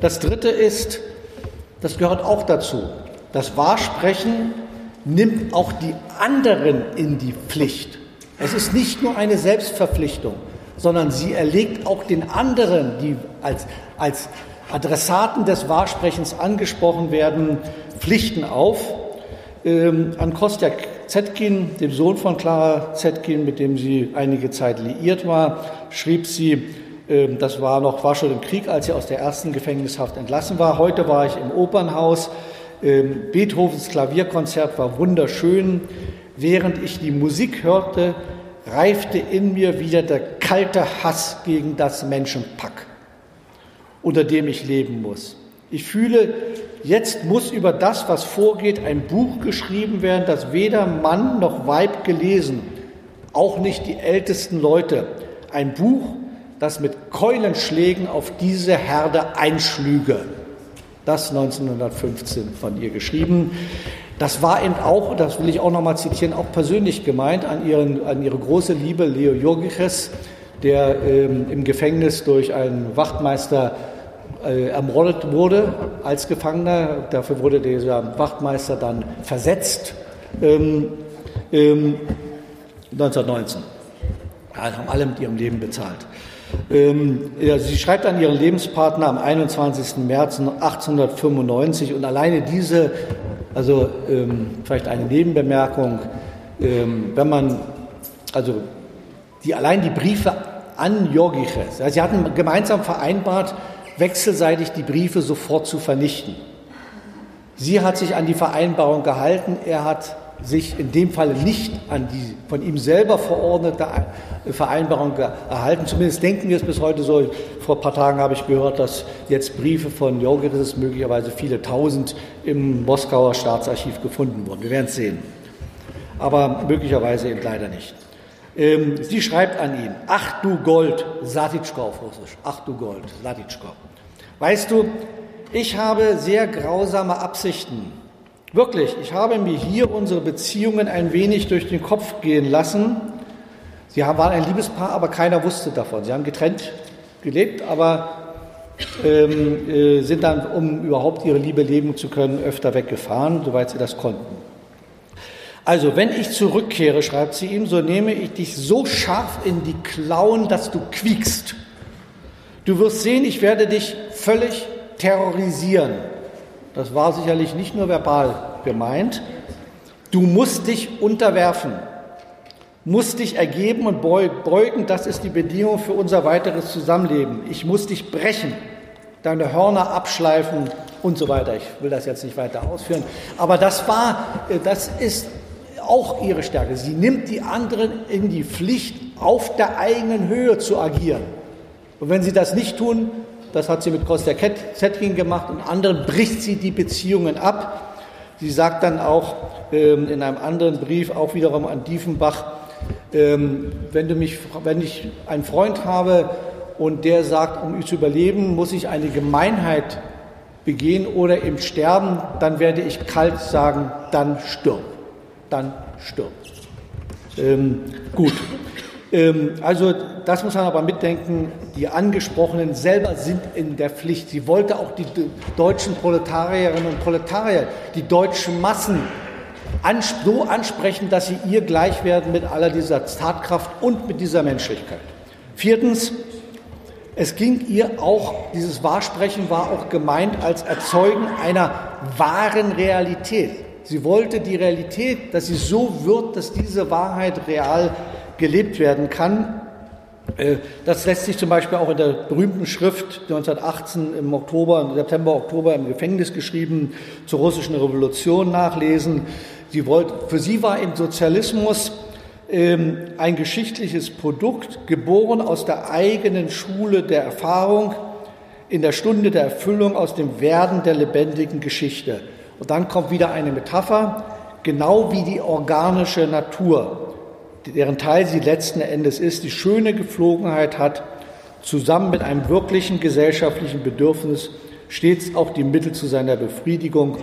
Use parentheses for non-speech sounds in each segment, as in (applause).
Das Dritte ist, das gehört auch dazu, das Wahrsprechen nimmt auch die anderen in die Pflicht. Es ist nicht nur eine Selbstverpflichtung, sondern sie erlegt auch den anderen, die als, als Adressaten des Wahrsprechens angesprochen werden, Pflichten auf. Ähm, an Kostja Zetkin, dem Sohn von Clara Zetkin, mit dem sie einige Zeit liiert war, schrieb sie, das war noch, war schon im Krieg, als sie aus der ersten Gefängnishaft entlassen war. Heute war ich im Opernhaus. Ähm, Beethovens Klavierkonzert war wunderschön. Während ich die Musik hörte, reifte in mir wieder der kalte Hass gegen das Menschenpack, unter dem ich leben muss. Ich fühle, jetzt muss über das, was vorgeht, ein Buch geschrieben werden, das weder Mann noch Weib gelesen, auch nicht die ältesten Leute. Ein Buch, das mit Keulenschlägen auf diese Herde einschlüge. Das 1915 von ihr geschrieben. Das war eben auch, das will ich auch nochmal zitieren, auch persönlich gemeint an, ihren, an ihre große Liebe Leo Jurgiches, der ähm, im Gefängnis durch einen Wachtmeister äh, ermordet wurde als Gefangener. Dafür wurde dieser Wachtmeister dann versetzt ähm, ähm, 1919. Ja, haben alle mit ihrem Leben bezahlt. Ähm, sie schreibt an ihren Lebenspartner am 21. März 1895 und alleine diese also ähm, vielleicht eine Nebenbemerkung, ähm, wenn man, also die, allein die Briefe an Jorgiches, also sie hatten gemeinsam vereinbart, wechselseitig die Briefe sofort zu vernichten. Sie hat sich an die Vereinbarung gehalten, er hat sich in dem Fall nicht an die von ihm selber verordnete Vereinbarung erhalten. Zumindest denken wir es bis heute so. Vor ein paar Tagen habe ich gehört, dass jetzt Briefe von Jorgeris möglicherweise viele tausend im Moskauer Staatsarchiv gefunden wurden. Wir werden es sehen. Aber möglicherweise eben leider nicht. Ähm, sie schreibt an ihn, ach du Gold, Satitschko auf Russisch, ach du Gold, Satitschko. Weißt du, ich habe sehr grausame Absichten. Wirklich, ich habe mir hier unsere Beziehungen ein wenig durch den Kopf gehen lassen. Sie waren ein Liebespaar, aber keiner wusste davon. Sie haben getrennt gelebt, aber ähm, äh, sind dann, um überhaupt ihre Liebe leben zu können, öfter weggefahren, soweit sie das konnten. Also, wenn ich zurückkehre, schreibt sie ihm, so nehme ich dich so scharf in die Klauen, dass du quiekst. Du wirst sehen, ich werde dich völlig terrorisieren. Das war sicherlich nicht nur verbal gemeint. Du musst dich unterwerfen, musst dich ergeben und beugen. Das ist die Bedingung für unser weiteres Zusammenleben. Ich muss dich brechen, deine Hörner abschleifen und so weiter. Ich will das jetzt nicht weiter ausführen. Aber das war, äh, das ist auch ihre Stärke. Sie nimmt die anderen in die Pflicht, auf der eigenen Höhe zu agieren. Und wenn sie das nicht tun, das hat sie mit Kostja Zetkin gemacht und anderen bricht sie die Beziehungen ab. Sie sagt dann auch ähm, in einem anderen Brief, auch wiederum an Diefenbach, ähm, wenn, du mich, wenn ich einen Freund habe und der sagt, um zu überleben, muss ich eine Gemeinheit begehen oder im Sterben, dann werde ich kalt sagen, dann stirb. Dann stirb. Ähm, gut. Ähm, also das muss man aber mitdenken, die Angesprochenen selber sind in der Pflicht. Sie wollte auch die deutschen Proletarierinnen und Proletarier, die deutschen Massen so ansprechen, dass sie ihr gleich werden mit aller dieser Tatkraft und mit dieser Menschlichkeit. Viertens, es ging ihr auch, dieses Wahrsprechen war auch gemeint als Erzeugen einer wahren Realität. Sie wollte die Realität, dass sie so wird, dass diese Wahrheit real gelebt werden kann. Äh, das lässt sich zum Beispiel auch in der berühmten Schrift 1918 im Oktober, September, Oktober im Gefängnis geschrieben zur russischen Revolution nachlesen. Sie wollte, für sie war im Sozialismus ähm, ein geschichtliches Produkt, geboren aus der eigenen Schule der Erfahrung, in der Stunde der Erfüllung aus dem Werden der lebendigen Geschichte. Und dann kommt wieder eine Metapher, genau wie die organische Natur deren Teil sie letzten Endes ist, die schöne Gepflogenheit hat, zusammen mit einem wirklichen gesellschaftlichen Bedürfnis stets auch die Mittel zu seiner Befriedigung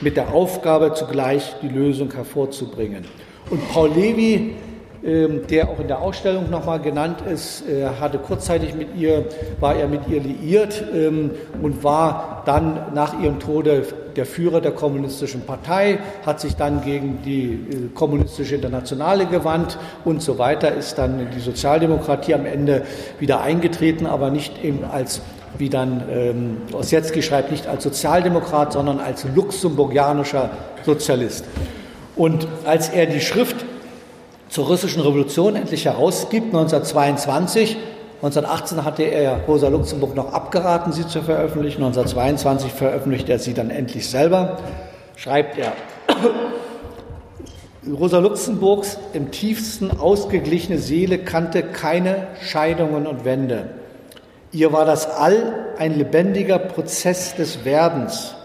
mit der Aufgabe zugleich die Lösung hervorzubringen. Und Paul Levy der auch in der Ausstellung nochmal genannt ist. Er hatte kurzzeitig mit ihr, war er mit ihr liiert ähm, und war dann nach ihrem Tode der Führer der kommunistischen Partei, hat sich dann gegen die äh, kommunistische Internationale gewandt und so weiter, ist dann die Sozialdemokratie am Ende wieder eingetreten, aber nicht eben als wie dann ähm, Ossietzky schreibt, nicht als Sozialdemokrat, sondern als luxemburgianischer Sozialist. Und als er die Schrift zur russischen Revolution endlich herausgibt, 1922. 1918 hatte er Rosa Luxemburg noch abgeraten, sie zu veröffentlichen. 1922 veröffentlicht er sie dann endlich selber. Schreibt er, (clears throat) Rosa Luxemburgs im tiefsten ausgeglichene Seele kannte keine Scheidungen und Wände. Ihr war das All ein lebendiger Prozess des Werdens,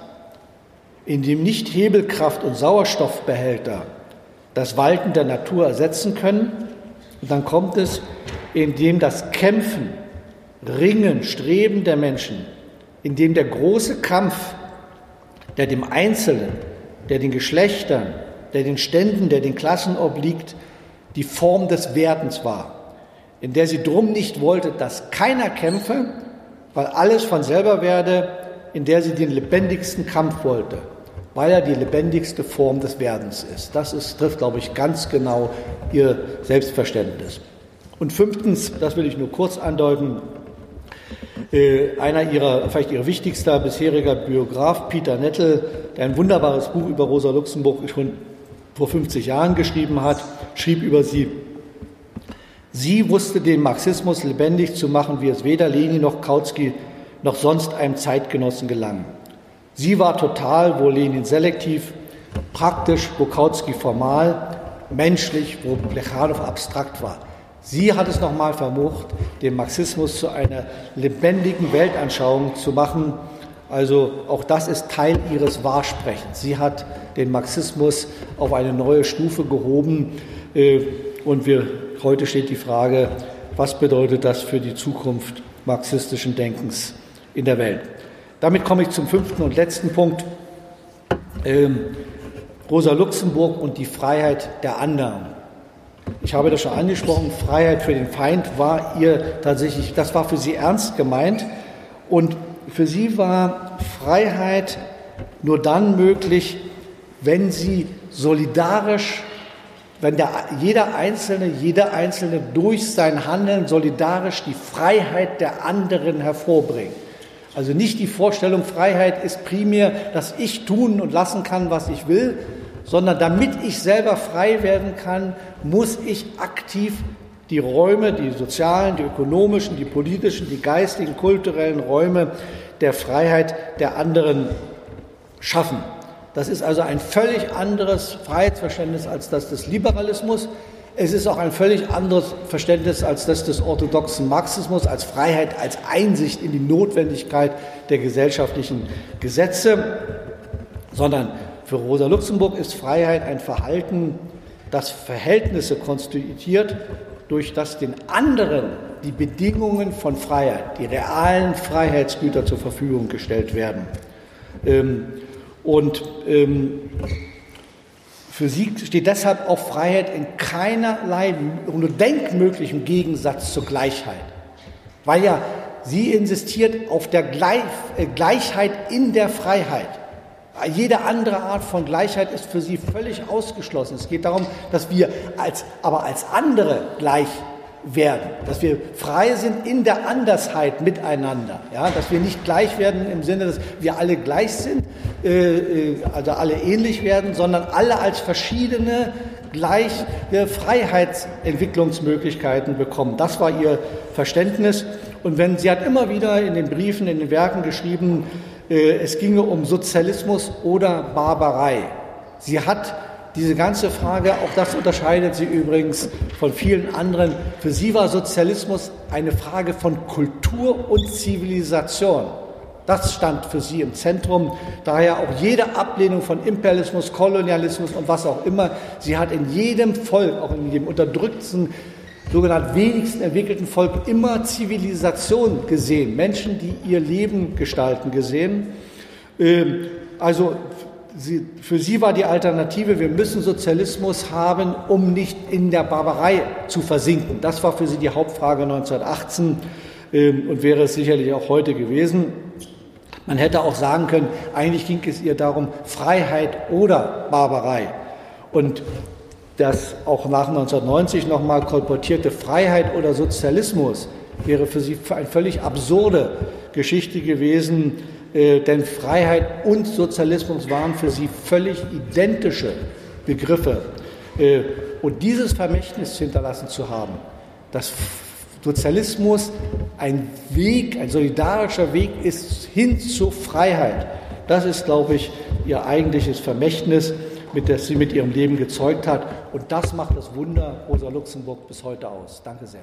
in dem nicht Hebelkraft und Sauerstoffbehälter, das Walten der Natur ersetzen können. Und dann kommt es, indem das Kämpfen, Ringen, Streben der Menschen, indem der große Kampf, der dem Einzelnen, der den Geschlechtern, der den Ständen, der den Klassen obliegt, die Form des Werdens war, in der sie drum nicht wollte, dass keiner kämpfe, weil alles von selber werde, in der sie den lebendigsten Kampf wollte weil er die lebendigste Form des Werdens ist. Das ist, trifft, glaube ich, ganz genau ihr Selbstverständnis. Und fünftens, das will ich nur kurz andeuten, äh, einer ihrer, vielleicht ihr wichtigster bisheriger Biograf, Peter Nettel, der ein wunderbares Buch über Rosa Luxemburg schon vor 50 Jahren geschrieben hat, schrieb über sie, sie wusste den Marxismus lebendig zu machen, wie es weder Lenin noch Kautsky noch sonst einem Zeitgenossen gelang. Sie war total, wo Lenin selektiv, praktisch, wo Kautsky formal, menschlich, wo Plechanow abstrakt war. Sie hat es nochmal vermocht, den Marxismus zu einer lebendigen Weltanschauung zu machen. Also auch das ist Teil ihres Wahrsprechens. Sie hat den Marxismus auf eine neue Stufe gehoben. Äh, und wir, heute steht die Frage, was bedeutet das für die Zukunft marxistischen Denkens in der Welt? Damit komme ich zum fünften und letzten Punkt. Ähm, Rosa Luxemburg und die Freiheit der anderen. Ich habe das schon angesprochen, Freiheit für den Feind war ihr tatsächlich, das war für sie ernst gemeint. Und für sie war Freiheit nur dann möglich, wenn sie solidarisch, wenn der, jeder Einzelne, jeder Einzelne durch sein Handeln solidarisch die Freiheit der anderen hervorbringt. Also nicht die Vorstellung, Freiheit ist primär, dass ich tun und lassen kann, was ich will, sondern damit ich selber frei werden kann, muss ich aktiv die Räume, die sozialen, die ökonomischen, die politischen, die geistigen, kulturellen Räume der Freiheit der anderen schaffen. Das ist also ein völlig anderes Freiheitsverständnis als das des Liberalismus. Es ist auch ein völlig anderes Verständnis als das des orthodoxen Marxismus, als Freiheit, als Einsicht in die Notwendigkeit der gesellschaftlichen Gesetze, sondern für Rosa Luxemburg ist Freiheit ein Verhalten, das Verhältnisse konstituiert, durch das den anderen die Bedingungen von Freiheit, die realen Freiheitsgüter zur Verfügung gestellt werden. Ähm, und ähm, für sie steht deshalb auch Freiheit in keinerlei nur denkmöglichem Gegensatz zur Gleichheit. Weil ja sie insistiert auf der äh, Gleichheit in der Freiheit. Jede andere Art von Gleichheit ist für sie völlig ausgeschlossen. Es geht darum, dass wir als, aber als andere gleich werden, dass wir frei sind in der Andersheit miteinander, ja, dass wir nicht gleich werden im Sinne, dass wir alle gleich sind, äh, äh also alle ähnlich werden, sondern alle als verschiedene gleiche Freiheitsentwicklungsmöglichkeiten bekommen. Das war ihr Verständnis. Und wenn sie hat immer wieder in den Briefen, in den Werken geschrieben, äh, es ginge um Sozialismus oder Barbarei. Sie hat diese ganze Frage, auch das unterscheidet sie übrigens von vielen anderen. Für sie war Sozialismus eine Frage von Kultur und Zivilisation. Das stand für sie im Zentrum. Daher auch jede Ablehnung von Imperialismus, Kolonialismus und was auch immer. Sie hat in jedem Volk, auch in jedem unterdrückten, sogenannt wenigsten entwickelten Volk immer Zivilisation gesehen. Menschen, die ihr Leben gestalten, gesehen. Ähm, also sie, für sie war die Alternative, wir müssen Sozialismus haben, um nicht in der Barbarei zu versinken. Das war für sie die Hauptfrage 1918 ähm, und wäre es sicherlich auch heute gewesen. Man hätte auch sagen können, eigentlich ging es ihr darum, Freiheit oder Barbarei. Und das auch nach 1990 nochmal kolportierte Freiheit oder Sozialismus wäre für sie eine völlig absurde Geschichte gewesen, äh, denn Freiheit und Sozialismus waren für sie völlig identische Begriffe. Äh, und dieses Vermächtnis hinterlassen zu haben, dass Sozialismus ein Weg, ein solidarischer Weg ist hin zur Freiheit, das ist, glaube ich, ihr eigentliches Vermächtnis, mit das sie mit ihrem Leben gezeugt hat. Und das macht das Wunder Rosa Luxemburg bis heute aus. Danke sehr.